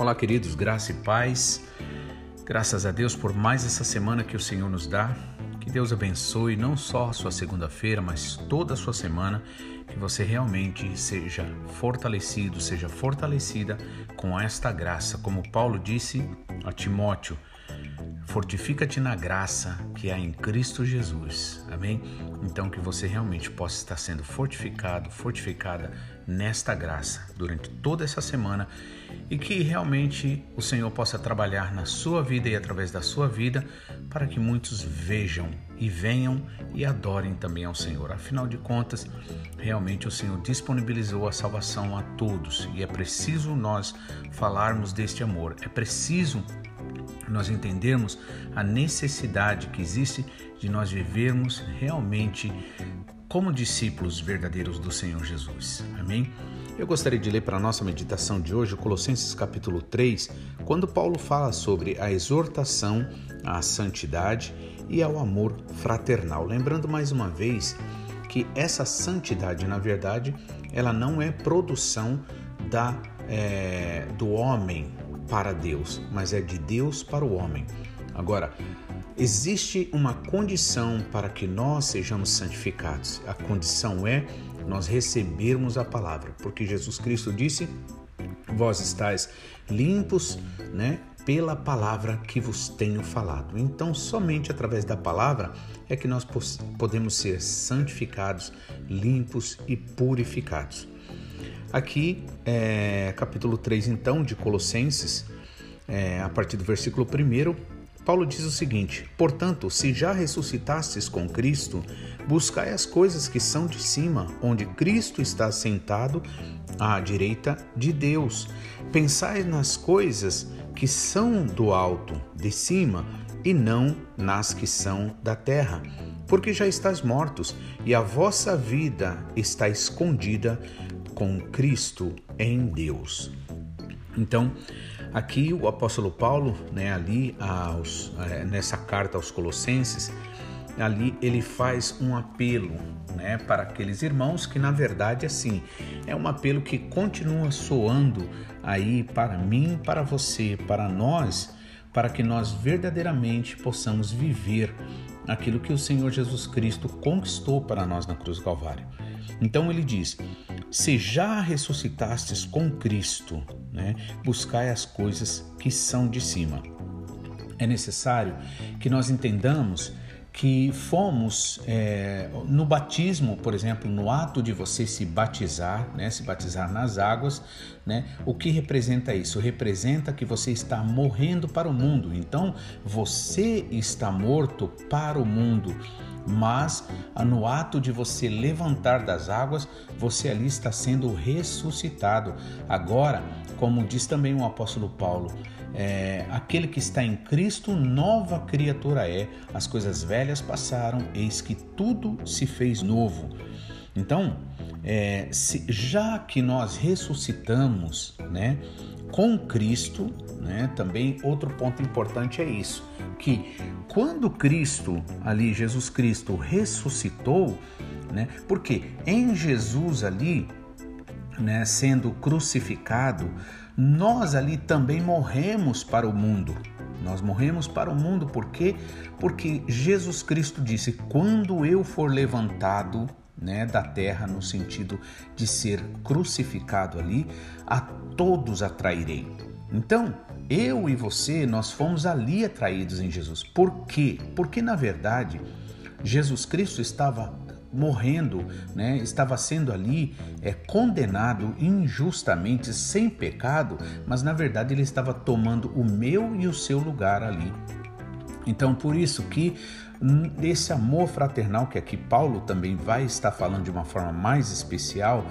Olá, queridos, graça e paz. Graças a Deus por mais essa semana que o Senhor nos dá. Que Deus abençoe não só a sua segunda-feira, mas toda a sua semana. Que você realmente seja fortalecido, seja fortalecida com esta graça. Como Paulo disse a Timóteo, Fortifica-te na graça que há em Cristo Jesus. Amém? Então que você realmente possa estar sendo fortificado, fortificada nesta graça durante toda essa semana e que realmente o Senhor possa trabalhar na sua vida e através da sua vida para que muitos vejam e venham e adorem também ao Senhor. Afinal de contas, realmente o Senhor disponibilizou a salvação a todos e é preciso nós falarmos deste amor. É preciso nós entendermos a necessidade que existe de nós vivermos realmente como discípulos verdadeiros do Senhor Jesus. Amém? Eu gostaria de ler para a nossa meditação de hoje Colossenses capítulo 3, quando Paulo fala sobre a exortação à santidade e ao amor fraternal. Lembrando mais uma vez que essa santidade, na verdade, ela não é produção da, é, do homem, para Deus, mas é de Deus para o homem. Agora, existe uma condição para que nós sejamos santificados. A condição é nós recebermos a palavra, porque Jesus Cristo disse: Vós estáis limpos, né? Pela palavra que vos tenho falado. Então, somente através da palavra é que nós podemos ser santificados, limpos e purificados. Aqui, é, capítulo 3, então, de Colossenses, é, a partir do versículo 1, Paulo diz o seguinte: Portanto, se já ressuscitastes com Cristo, buscai as coisas que são de cima, onde Cristo está sentado à direita de Deus. Pensai nas coisas que são do alto, de cima, e não nas que são da terra, porque já estás mortos e a vossa vida está escondida com Cristo em Deus. Então, aqui o apóstolo Paulo, né, ali aos, é, nessa carta aos Colossenses, ali ele faz um apelo, né, para aqueles irmãos que na verdade assim é um apelo que continua soando aí para mim, para você, para nós, para que nós verdadeiramente possamos viver aquilo que o Senhor Jesus Cristo conquistou para nós na cruz do Calvário. Então ele diz: se já ressuscitastes com Cristo, né, buscai as coisas que são de cima. É necessário que nós entendamos que fomos é, no batismo, por exemplo, no ato de você se batizar, né, se batizar nas águas, né, o que representa isso? Representa que você está morrendo para o mundo. Então, você está morto para o mundo mas no ato de você levantar das águas, você ali está sendo ressuscitado. Agora, como diz também o apóstolo Paulo, é, aquele que está em Cristo, nova criatura é. As coisas velhas passaram, eis que tudo se fez novo. Então, é, se, já que nós ressuscitamos, né, com Cristo, né, também outro ponto importante é isso que quando Cristo, ali Jesus Cristo ressuscitou, né? Porque em Jesus ali, né, sendo crucificado, nós ali também morremos para o mundo. Nós morremos para o mundo por quê? Porque Jesus Cristo disse: "Quando eu for levantado, né, da terra no sentido de ser crucificado ali, a todos atrairei". Então, eu e você, nós fomos ali atraídos em Jesus. Por quê? Porque na verdade, Jesus Cristo estava morrendo, né? estava sendo ali é, condenado injustamente, sem pecado, mas na verdade ele estava tomando o meu e o seu lugar ali. Então, por isso que esse amor fraternal que aqui Paulo também vai estar falando de uma forma mais especial,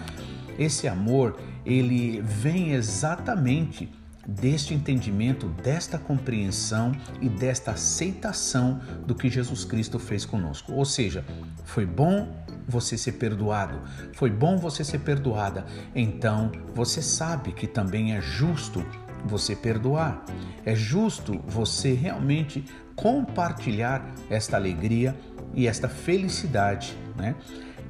esse amor, ele vem exatamente deste entendimento, desta compreensão e desta aceitação do que Jesus Cristo fez conosco. Ou seja, foi bom você ser perdoado, foi bom você ser perdoada, então você sabe que também é justo você perdoar. É justo você realmente compartilhar esta alegria e esta felicidade, né?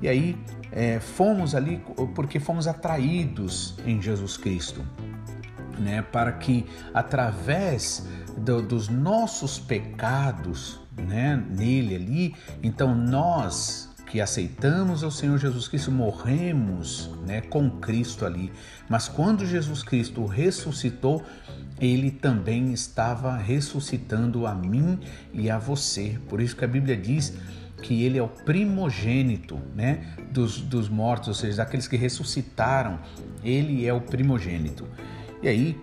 E aí é, fomos ali porque fomos atraídos em Jesus Cristo. né, para que através do, dos nossos pecados, né, nele ali, então nós que aceitamos ao Senhor Jesus Cristo, morremos né, com Cristo ali. Mas quando Jesus Cristo ressuscitou, ele também estava ressuscitando a mim e a você. Por isso que a Bíblia diz que ele é o primogênito né, dos, dos mortos, ou seja, daqueles que ressuscitaram. Ele é o primogênito. E aí,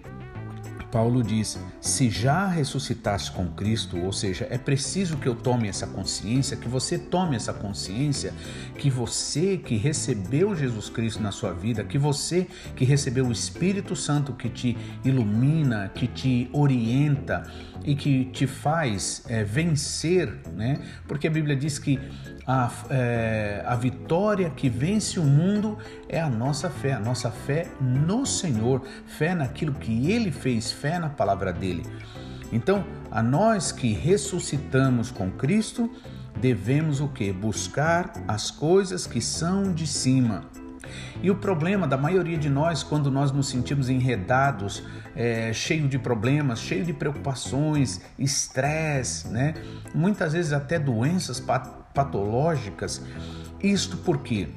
Paulo diz: se já ressuscitaste com Cristo, ou seja, é preciso que eu tome essa consciência, que você tome essa consciência, que você que recebeu Jesus Cristo na sua vida, que você que recebeu o Espírito Santo que te ilumina, que te orienta e que te faz é, vencer, né? Porque a Bíblia diz que a, é, a vitória que vence o mundo é a nossa fé, a nossa fé no Senhor, fé naquilo que Ele fez, fé na palavra dele. Então, a nós que ressuscitamos com Cristo, devemos o que? Buscar as coisas que são de cima. E o problema da maioria de nós, quando nós nos sentimos enredados, é, cheio de problemas, cheio de preocupações, estresse, né? muitas vezes até doenças patológicas, isto por quê?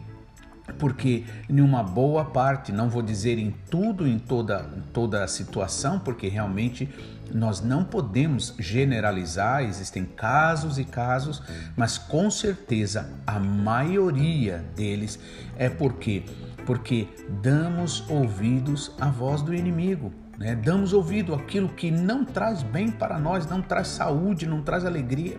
Porque em uma boa parte, não vou dizer em tudo, em toda, toda a situação, porque realmente nós não podemos generalizar, existem casos e casos, mas com certeza a maioria deles é porque porque damos ouvidos à voz do inimigo. Né? Damos ouvido àquilo que não traz bem para nós, não traz saúde, não traz alegria.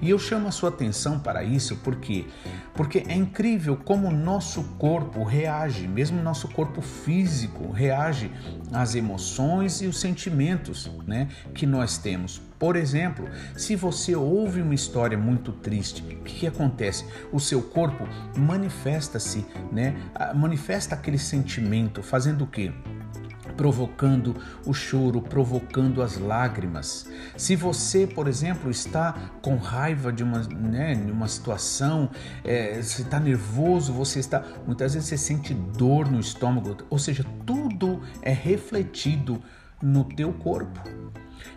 E eu chamo a sua atenção para isso porque porque é incrível como o nosso corpo reage, mesmo o nosso corpo físico reage às emoções e os sentimentos, né, que nós temos. Por exemplo, se você ouve uma história muito triste, o que, que acontece? O seu corpo manifesta-se, né, manifesta aquele sentimento, fazendo o quê? Provocando o choro, provocando as lágrimas. Se você, por exemplo, está com raiva de uma, né, uma situação, é, você está nervoso, você está. Muitas vezes você sente dor no estômago, ou seja, tudo é refletido no teu corpo.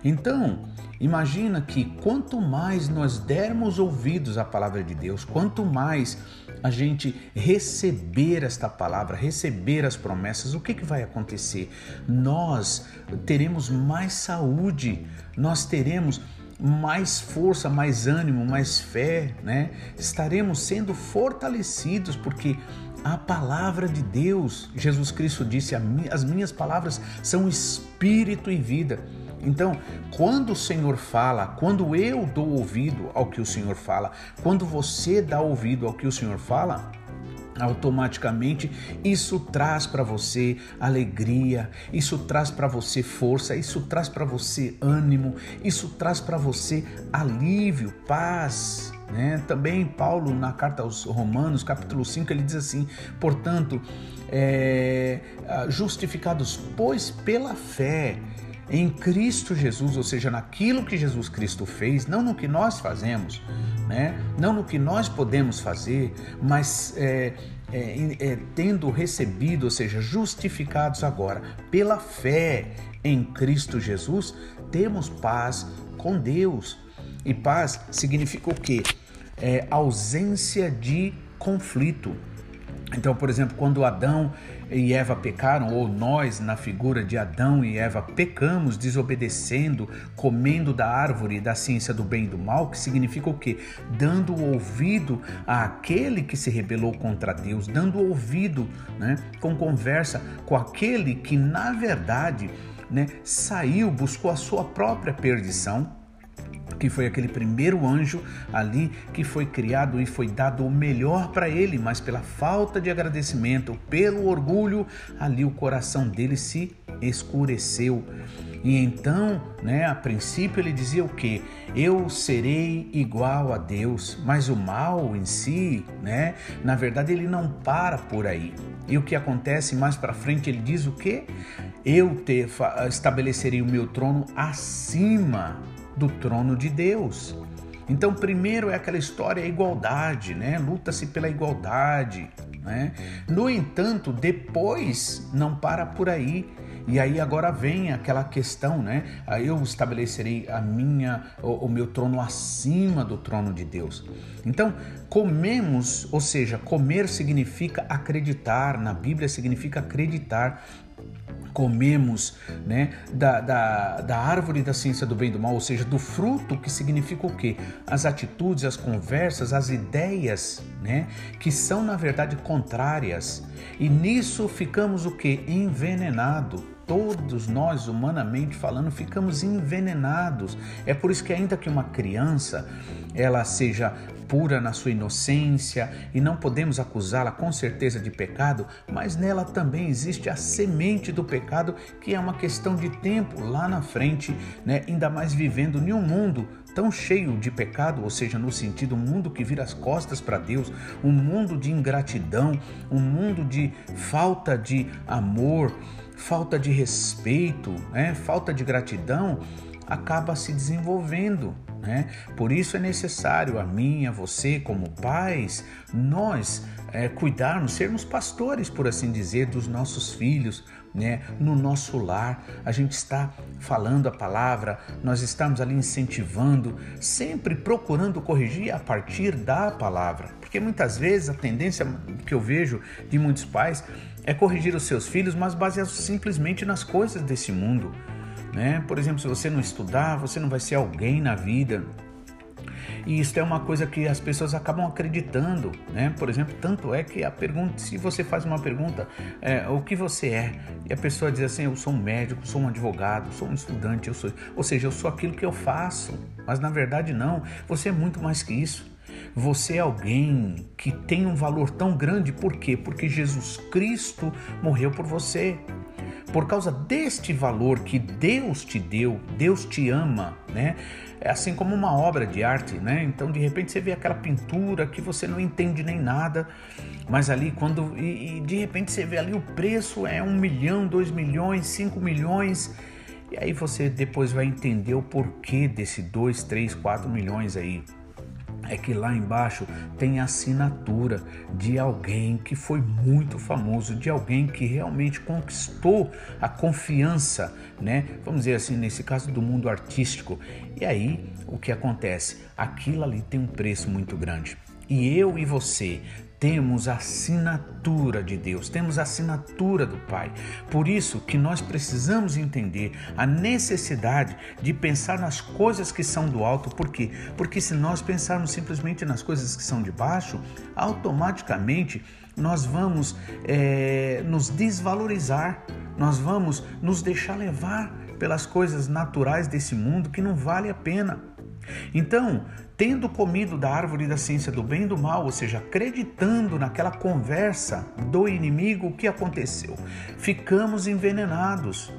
Então, imagina que quanto mais nós dermos ouvidos à palavra de Deus, quanto mais a gente receber esta palavra, receber as promessas, o que, que vai acontecer? Nós teremos mais saúde, nós teremos mais força, mais ânimo, mais fé, né? Estaremos sendo fortalecidos porque a palavra de Deus, Jesus Cristo disse: As minhas palavras são espírito e vida. Então, quando o Senhor fala, quando eu dou ouvido ao que o Senhor fala, quando você dá ouvido ao que o Senhor fala, automaticamente isso traz para você alegria, isso traz para você força, isso traz para você ânimo, isso traz para você alívio, paz. Né? Também Paulo, na carta aos Romanos, capítulo 5, ele diz assim: portanto, é, justificados, pois pela fé, em Cristo Jesus, ou seja, naquilo que Jesus Cristo fez, não no que nós fazemos, né? não no que nós podemos fazer, mas é, é, é, tendo recebido, ou seja, justificados agora pela fé em Cristo Jesus, temos paz com Deus. E paz significa o quê? É, ausência de conflito. Então, por exemplo, quando Adão e Eva pecaram, ou nós, na figura de Adão e Eva, pecamos desobedecendo, comendo da árvore da ciência do bem e do mal, que significa o quê? Dando ouvido àquele que se rebelou contra Deus, dando ouvido né, com conversa com aquele que, na verdade, né, saiu, buscou a sua própria perdição que foi aquele primeiro anjo ali que foi criado e foi dado o melhor para ele, mas pela falta de agradecimento, pelo orgulho, ali o coração dele se escureceu. E então, né, a princípio ele dizia o que? Eu serei igual a Deus, mas o mal em si, né, na verdade ele não para por aí. E o que acontece mais para frente ele diz o que? Eu te, estabelecerei o meu trono acima do trono de Deus. Então, primeiro é aquela história, a igualdade, né? Luta-se pela igualdade, né? No entanto, depois não para por aí. E aí agora vem aquela questão, né? Aí eu estabelecerei a minha, o, o meu trono acima do trono de Deus. Então, comemos, ou seja, comer significa acreditar, na Bíblia significa acreditar comemos né, da, da, da árvore da ciência do bem e do mal, ou seja, do fruto que significa o quê? As atitudes, as conversas, as ideias, né, que são na verdade contrárias. E nisso ficamos o quê? Envenenado. Todos nós, humanamente falando, ficamos envenenados. É por isso que ainda que uma criança ela seja pura na sua inocência e não podemos acusá-la com certeza de pecado, mas nela também existe a semente do pecado, que é uma questão de tempo lá na frente, né? ainda mais vivendo em um mundo tão cheio de pecado, ou seja, no sentido um mundo que vira as costas para Deus, um mundo de ingratidão, um mundo de falta de amor, falta de respeito, né? falta de gratidão, acaba se desenvolvendo. Né? Por isso é necessário a mim, a você, como pais, nós é, cuidarmos, sermos pastores, por assim dizer, dos nossos filhos, né? no nosso lar. A gente está falando a palavra, nós estamos ali incentivando, sempre procurando corrigir a partir da palavra. Porque muitas vezes a tendência que eu vejo de muitos pais é corrigir os seus filhos, mas baseado simplesmente nas coisas desse mundo. Né? Por exemplo, se você não estudar, você não vai ser alguém na vida. E isso é uma coisa que as pessoas acabam acreditando, né? Por exemplo, tanto é que a pergunta, se você faz uma pergunta, é, o que você é? E a pessoa diz assim, eu sou um médico, sou um advogado, sou um estudante, eu sou, ou seja, eu sou aquilo que eu faço. Mas na verdade não, você é muito mais que isso. Você é alguém que tem um valor tão grande, por quê? Porque Jesus Cristo morreu por você por causa deste valor que Deus te deu, Deus te ama, né? É assim como uma obra de arte, né? Então de repente você vê aquela pintura que você não entende nem nada, mas ali quando e, e de repente você vê ali o preço é um milhão, dois milhões, cinco milhões e aí você depois vai entender o porquê desse dois, três, quatro milhões aí é que lá embaixo tem a assinatura de alguém que foi muito famoso, de alguém que realmente conquistou a confiança, né? Vamos dizer assim, nesse caso do mundo artístico. E aí, o que acontece? Aquilo ali tem um preço muito grande. E eu e você temos a assinatura de Deus, temos a assinatura do Pai. Por isso que nós precisamos entender a necessidade de pensar nas coisas que são do alto. Por quê? Porque se nós pensarmos simplesmente nas coisas que são de baixo, automaticamente nós vamos é, nos desvalorizar, nós vamos nos deixar levar pelas coisas naturais desse mundo que não vale a pena. Então, tendo comido da árvore da ciência do bem e do mal, ou seja, acreditando naquela conversa do inimigo, o que aconteceu? Ficamos envenenados.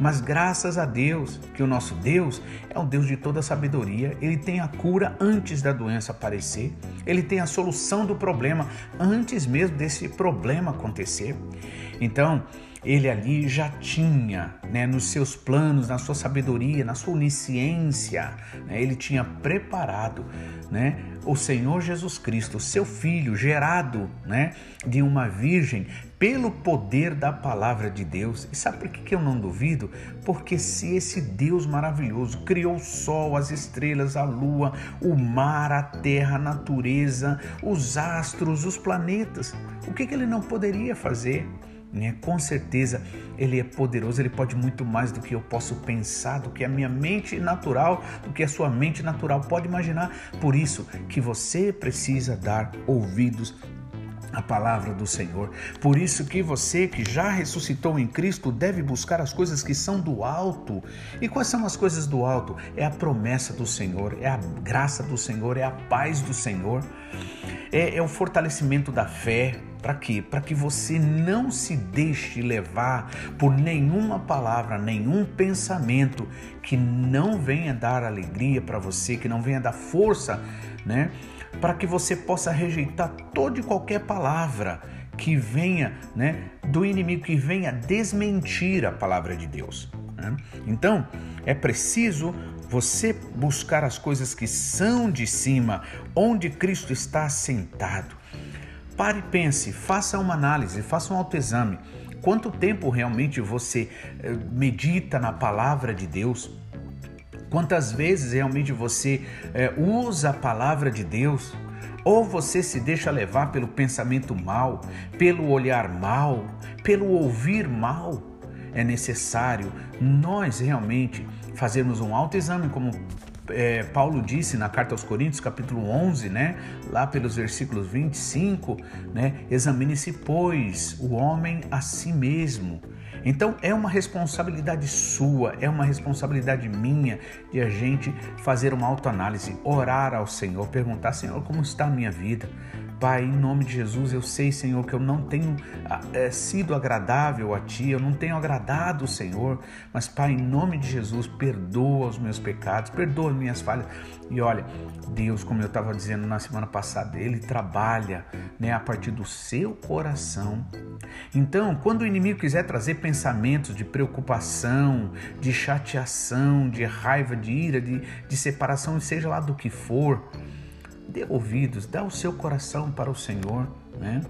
Mas graças a Deus, que o nosso Deus é um Deus de toda sabedoria, ele tem a cura antes da doença aparecer, ele tem a solução do problema antes mesmo desse problema acontecer. Então, ele ali já tinha, né, nos seus planos, na sua sabedoria, na sua onisciência, né, ele tinha preparado, né, o Senhor Jesus Cristo, seu filho, gerado, né, de uma virgem, pelo poder da palavra de Deus. E sabe por que eu não duvido? Porque se esse Deus maravilhoso criou o sol, as estrelas, a lua, o mar, a terra, a natureza, os astros, os planetas, o que, que ele não poderia fazer? Né? Com certeza ele é poderoso, ele pode muito mais do que eu posso pensar, do que a minha mente natural, do que a sua mente natural pode imaginar. Por isso que você precisa dar ouvidos à palavra do Senhor. Por isso que você que já ressuscitou em Cristo deve buscar as coisas que são do alto. E quais são as coisas do alto? É a promessa do Senhor, é a graça do Senhor, é a paz do Senhor, é, é o fortalecimento da fé, para quê? Para que você não se deixe levar por nenhuma palavra, nenhum pensamento que não venha dar alegria para você, que não venha dar força, né? Para que você possa rejeitar toda e qualquer palavra que venha, né, do inimigo que venha desmentir a palavra de Deus. Né? Então, é preciso você buscar as coisas que são de cima, onde Cristo está sentado. Pare e pense, faça uma análise, faça um autoexame. quanto tempo realmente você eh, medita na palavra de Deus? Quantas vezes realmente você é, usa a palavra de Deus? Ou você se deixa levar pelo pensamento mal, pelo olhar mal, pelo ouvir mal? É necessário nós realmente fazermos um autoexame, como é, Paulo disse na carta aos Coríntios, capítulo 11, né, lá pelos versículos 25, né, examine-se, pois, o homem a si mesmo. Então é uma responsabilidade sua, é uma responsabilidade minha de a gente fazer uma autoanálise, orar ao Senhor, perguntar, Senhor, como está a minha vida? Pai, em nome de Jesus, eu sei, Senhor, que eu não tenho é, sido agradável a Ti, eu não tenho agradado o Senhor, mas, Pai, em nome de Jesus, perdoa os meus pecados, perdoa as minhas falhas. E olha, Deus, como eu estava dizendo na semana passada, Ele trabalha né, a partir do seu coração. Então, quando o inimigo quiser trazer pensamentos de preocupação, de chateação, de raiva, de ira, de, de separação, seja lá do que for, dê ouvidos, dá o seu coração para o Senhor, né?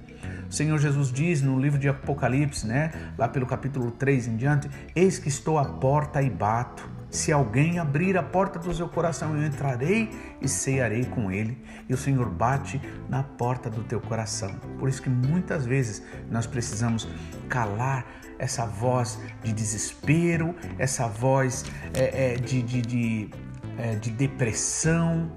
O Senhor Jesus diz no livro de Apocalipse, né, lá pelo capítulo 3 em diante, eis que estou à porta e bato. Se alguém abrir a porta do seu coração, eu entrarei e cearei com ele. E o Senhor bate na porta do teu coração. Por isso que muitas vezes nós precisamos calar essa voz de desespero, essa voz é, é, de, de, de, é, de depressão,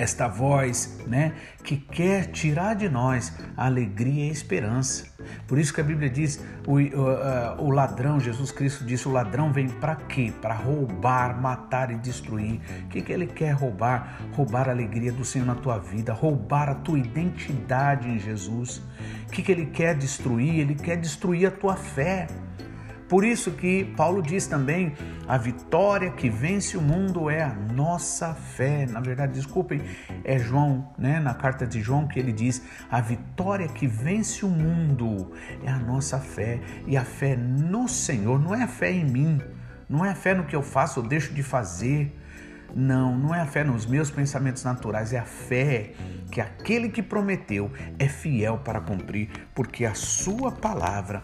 esta voz, né, que quer tirar de nós a alegria e a esperança. Por isso que a Bíblia diz, o, o, o ladrão, Jesus Cristo disse, o ladrão vem para quê? Para roubar, matar e destruir. O que, que ele quer roubar? Roubar a alegria do Senhor na tua vida, roubar a tua identidade em Jesus. O que, que ele quer destruir? Ele quer destruir a tua fé. Por isso que Paulo diz também: a vitória que vence o mundo é a nossa fé. Na verdade, desculpem, é João, né, na carta de João que ele diz: a vitória que vence o mundo é a nossa fé. E a fé no Senhor não é a fé em mim, não é a fé no que eu faço ou deixo de fazer. Não, não é a fé nos meus pensamentos naturais, é a fé que aquele que prometeu é fiel para cumprir, porque a sua palavra,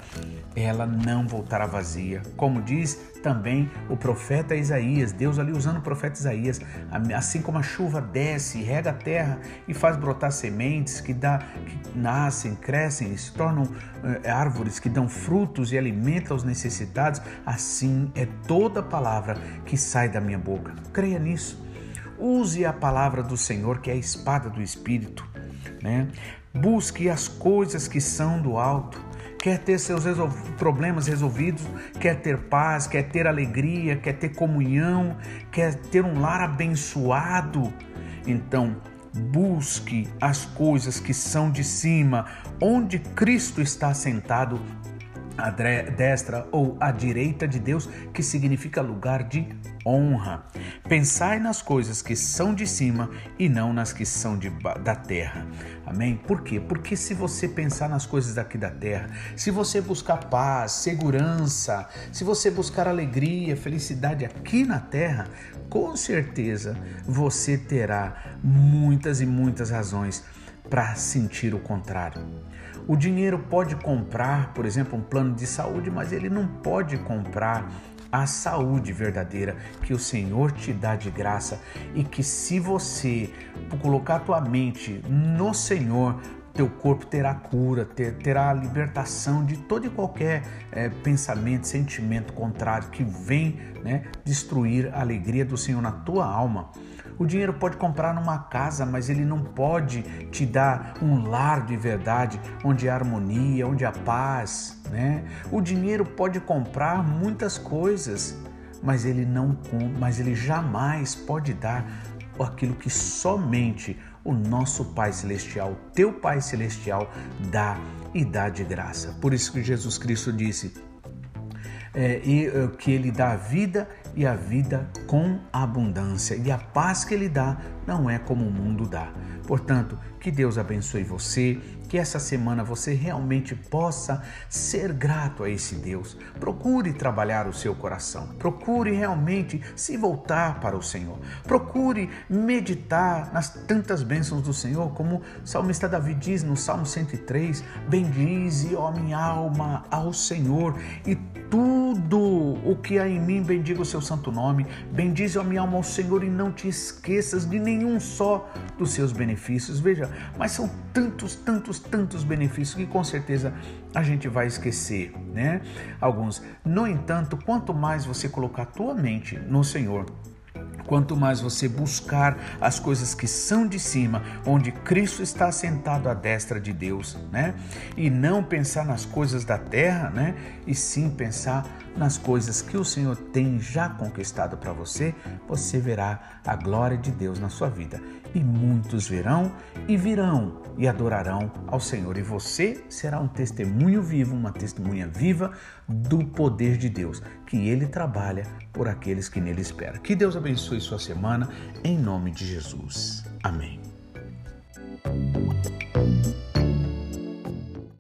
ela não voltará vazia. Como diz também o profeta Isaías, Deus ali usando o profeta Isaías, assim como a chuva desce, rega a terra e faz brotar sementes que, dá, que nascem, crescem se tornam é, árvores que dão frutos e alimentam os necessitados, assim é toda palavra que sai da minha boca. Creia nisso. Use a palavra do Senhor, que é a espada do Espírito. Né? Busque as coisas que são do alto. Quer ter seus resol problemas resolvidos, quer ter paz, quer ter alegria, quer ter comunhão, quer ter um lar abençoado. Então, busque as coisas que são de cima, onde Cristo está sentado à destra ou à direita de Deus, que significa lugar de honra. Pensai nas coisas que são de cima e não nas que são de, da terra. Amém? Por quê? Porque se você pensar nas coisas daqui da terra, se você buscar paz, segurança, se você buscar alegria, felicidade aqui na terra, com certeza você terá muitas e muitas razões para sentir o contrário. O dinheiro pode comprar, por exemplo, um plano de saúde, mas ele não pode comprar a saúde verdadeira que o Senhor te dá de graça e que se você colocar tua mente no Senhor, teu corpo terá cura, ter, terá libertação de todo e qualquer é, pensamento, sentimento contrário que vem né, destruir a alegria do Senhor na tua alma. O dinheiro pode comprar numa casa, mas ele não pode te dar um lar de verdade, onde há harmonia, onde há paz, né? O dinheiro pode comprar muitas coisas, mas ele não, mas ele jamais pode dar aquilo que somente o nosso Pai celestial, teu Pai celestial dá e dá de graça. Por isso que Jesus Cristo disse: é, é, que ele dá vida e a vida com abundância. E a paz que ele dá não é como o mundo dá. Portanto, que Deus abençoe você, que essa semana você realmente possa ser grato a esse Deus. Procure trabalhar o seu coração. Procure realmente se voltar para o Senhor. Procure meditar nas tantas bênçãos do Senhor, como o salmista Davi diz no Salmo 103: Bendize, ó minha alma, ao Senhor, e tudo o que há em mim bendiga o seu santo nome. Bendize, ó minha alma, ao Senhor, e não te esqueças de nenhum só dos seus benefícios. Veja, mas são tantos, tantos, tantos benefícios que com certeza a gente vai esquecer, né? Alguns. No entanto, quanto mais você colocar a tua mente no Senhor, Quanto mais você buscar as coisas que são de cima, onde Cristo está sentado à destra de Deus, né? E não pensar nas coisas da terra, né? E sim pensar nas coisas que o Senhor tem já conquistado para você, você verá a glória de Deus na sua vida. E muitos verão e virão e adorarão ao Senhor. E você será um testemunho vivo, uma testemunha viva do poder de Deus, que Ele trabalha por aqueles que nele esperam. Que Deus abençoe sua semana, em nome de Jesus. Amém.